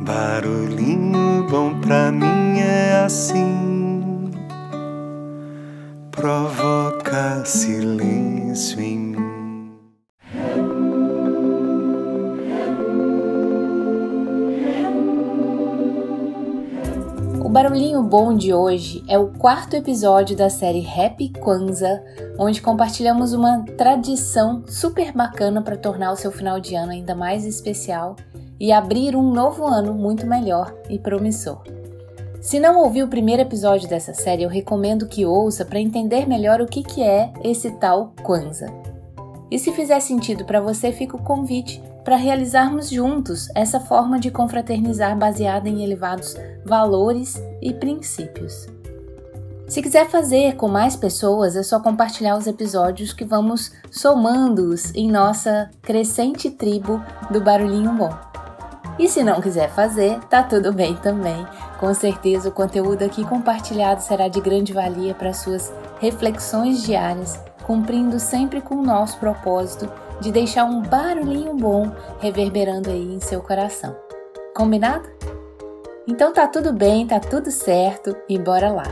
Barulhinho bom pra mim é assim, provoca silêncio em mim. O Barulhinho Bom de hoje é o quarto episódio da série Happy Kwanzaa, onde compartilhamos uma tradição super bacana para tornar o seu final de ano ainda mais especial e abrir um novo ano muito melhor e promissor. Se não ouviu o primeiro episódio dessa série, eu recomendo que ouça para entender melhor o que, que é esse tal Kwanzaa. E se fizer sentido para você, fica o convite para realizarmos juntos essa forma de confraternizar baseada em elevados valores e princípios. Se quiser fazer com mais pessoas, é só compartilhar os episódios que vamos somando-os em nossa crescente tribo do Barulhinho Bom. E se não quiser fazer, tá tudo bem também. Com certeza o conteúdo aqui compartilhado será de grande valia para suas reflexões diárias, cumprindo sempre com o nosso propósito de deixar um barulhinho bom reverberando aí em seu coração. Combinado? Então tá tudo bem, tá tudo certo e bora lá.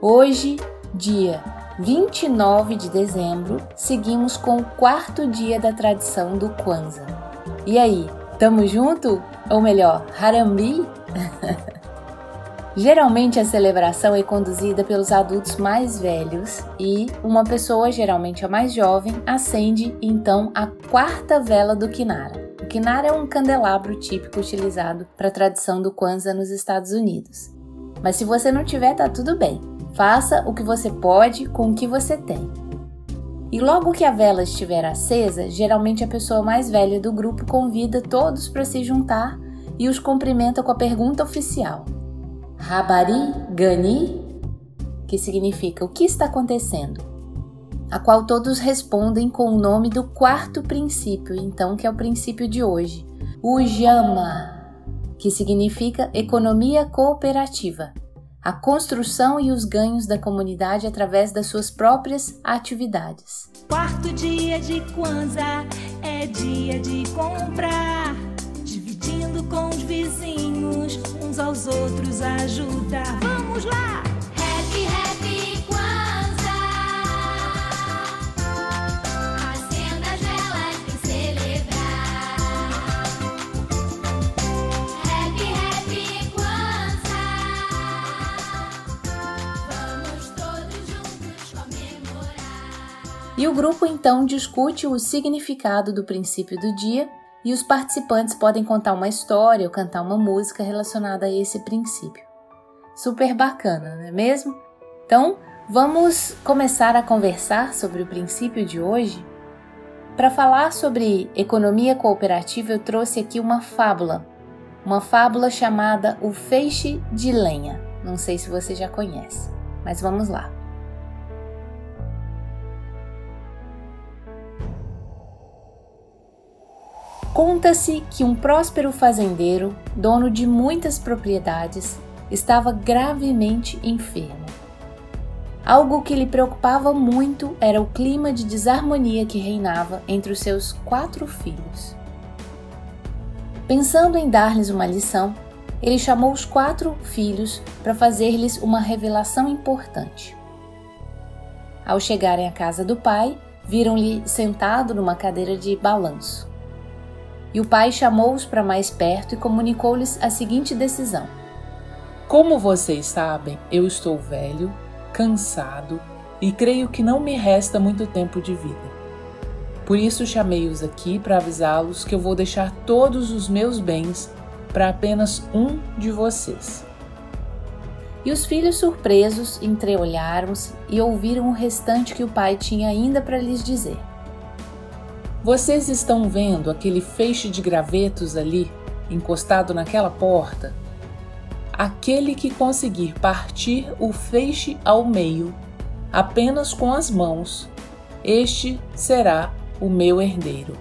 Hoje, dia 29 de dezembro, seguimos com o quarto dia da tradição do Kwanzaa. E aí, Tamo junto? Ou melhor, Harambi? Geralmente a celebração é conduzida pelos adultos mais velhos e uma pessoa, geralmente a mais jovem, acende então a quarta vela do Kinara. O Kinara é um candelabro típico utilizado para a tradição do Kwanzaa nos Estados Unidos. Mas se você não tiver, tá tudo bem. Faça o que você pode com o que você tem. E logo que a vela estiver acesa, geralmente a pessoa mais velha do grupo convida todos para se juntar e os cumprimenta com a pergunta oficial: Rabari Gani? Que significa o que está acontecendo? A qual todos respondem com o nome do quarto princípio, então, que é o princípio de hoje, o Jama, que significa economia cooperativa a construção e os ganhos da comunidade através das suas próprias atividades. Quarto dia de Kwanzaa é dia de comprar, dividindo com os vizinhos, uns aos outros ajudar. E o grupo então discute o significado do princípio do dia e os participantes podem contar uma história ou cantar uma música relacionada a esse princípio. Super bacana, não é mesmo? Então, vamos começar a conversar sobre o princípio de hoje? Para falar sobre economia cooperativa, eu trouxe aqui uma fábula, uma fábula chamada O Feixe de Lenha. Não sei se você já conhece, mas vamos lá. Conta-se que um próspero fazendeiro, dono de muitas propriedades, estava gravemente enfermo. Algo que lhe preocupava muito era o clima de desarmonia que reinava entre os seus quatro filhos. Pensando em dar-lhes uma lição, ele chamou os quatro filhos para fazer-lhes uma revelação importante. Ao chegarem à casa do pai, viram-lhe sentado numa cadeira de balanço. E o pai chamou-os para mais perto e comunicou-lhes a seguinte decisão: Como vocês sabem, eu estou velho, cansado e creio que não me resta muito tempo de vida. Por isso chamei-os aqui para avisá-los que eu vou deixar todos os meus bens para apenas um de vocês. E os filhos surpresos entreolharam-se e ouviram o restante que o pai tinha ainda para lhes dizer. Vocês estão vendo aquele feixe de gravetos ali, encostado naquela porta? Aquele que conseguir partir o feixe ao meio, apenas com as mãos, este será o meu herdeiro.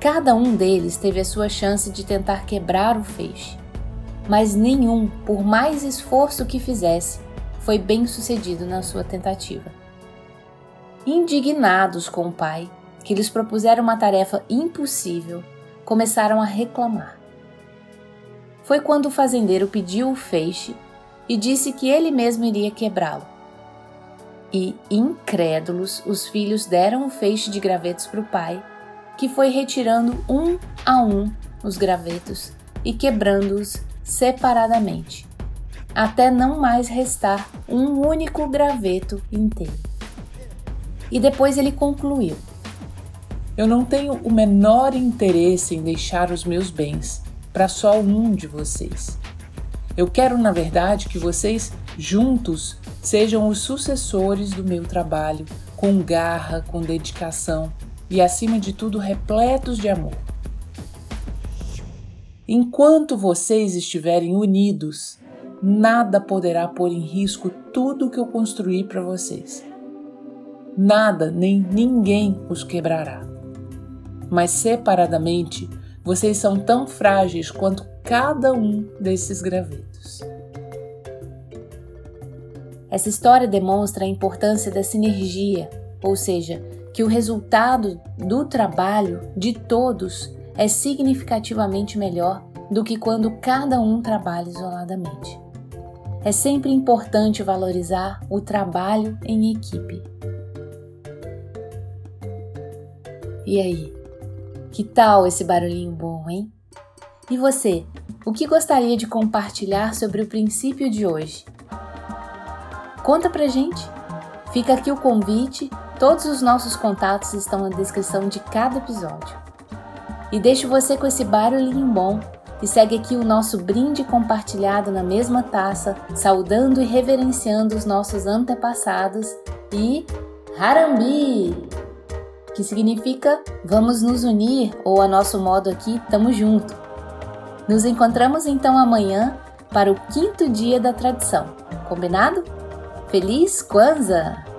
Cada um deles teve a sua chance de tentar quebrar o feixe, mas nenhum, por mais esforço que fizesse, foi bem sucedido na sua tentativa. Indignados com o pai, que lhes propuseram uma tarefa impossível, começaram a reclamar. foi quando o fazendeiro pediu o feixe e disse que ele mesmo iria quebrá-lo. E, incrédulos, os filhos deram o feixe de gravetos para o pai, que foi retirando um a um os gravetos e quebrando-os separadamente, até não mais restar um único graveto inteiro. E depois ele concluiu: Eu não tenho o menor interesse em deixar os meus bens para só um de vocês. Eu quero, na verdade, que vocês juntos sejam os sucessores do meu trabalho, com garra, com dedicação e, acima de tudo, repletos de amor. Enquanto vocês estiverem unidos, nada poderá pôr em risco tudo que eu construí para vocês. Nada nem ninguém os quebrará. Mas separadamente, vocês são tão frágeis quanto cada um desses gravetos. Essa história demonstra a importância da sinergia, ou seja, que o resultado do trabalho de todos é significativamente melhor do que quando cada um trabalha isoladamente. É sempre importante valorizar o trabalho em equipe. E aí, que tal esse barulhinho bom, hein? E você, o que gostaria de compartilhar sobre o princípio de hoje? Conta pra gente! Fica aqui o convite, todos os nossos contatos estão na descrição de cada episódio. E deixo você com esse barulhinho bom e segue aqui o nosso brinde compartilhado na mesma taça, saudando e reverenciando os nossos antepassados e Harambi! Que significa vamos nos unir ou a nosso modo aqui, tamo junto. Nos encontramos então amanhã para o quinto dia da tradição. Combinado? Feliz Kwanzaa!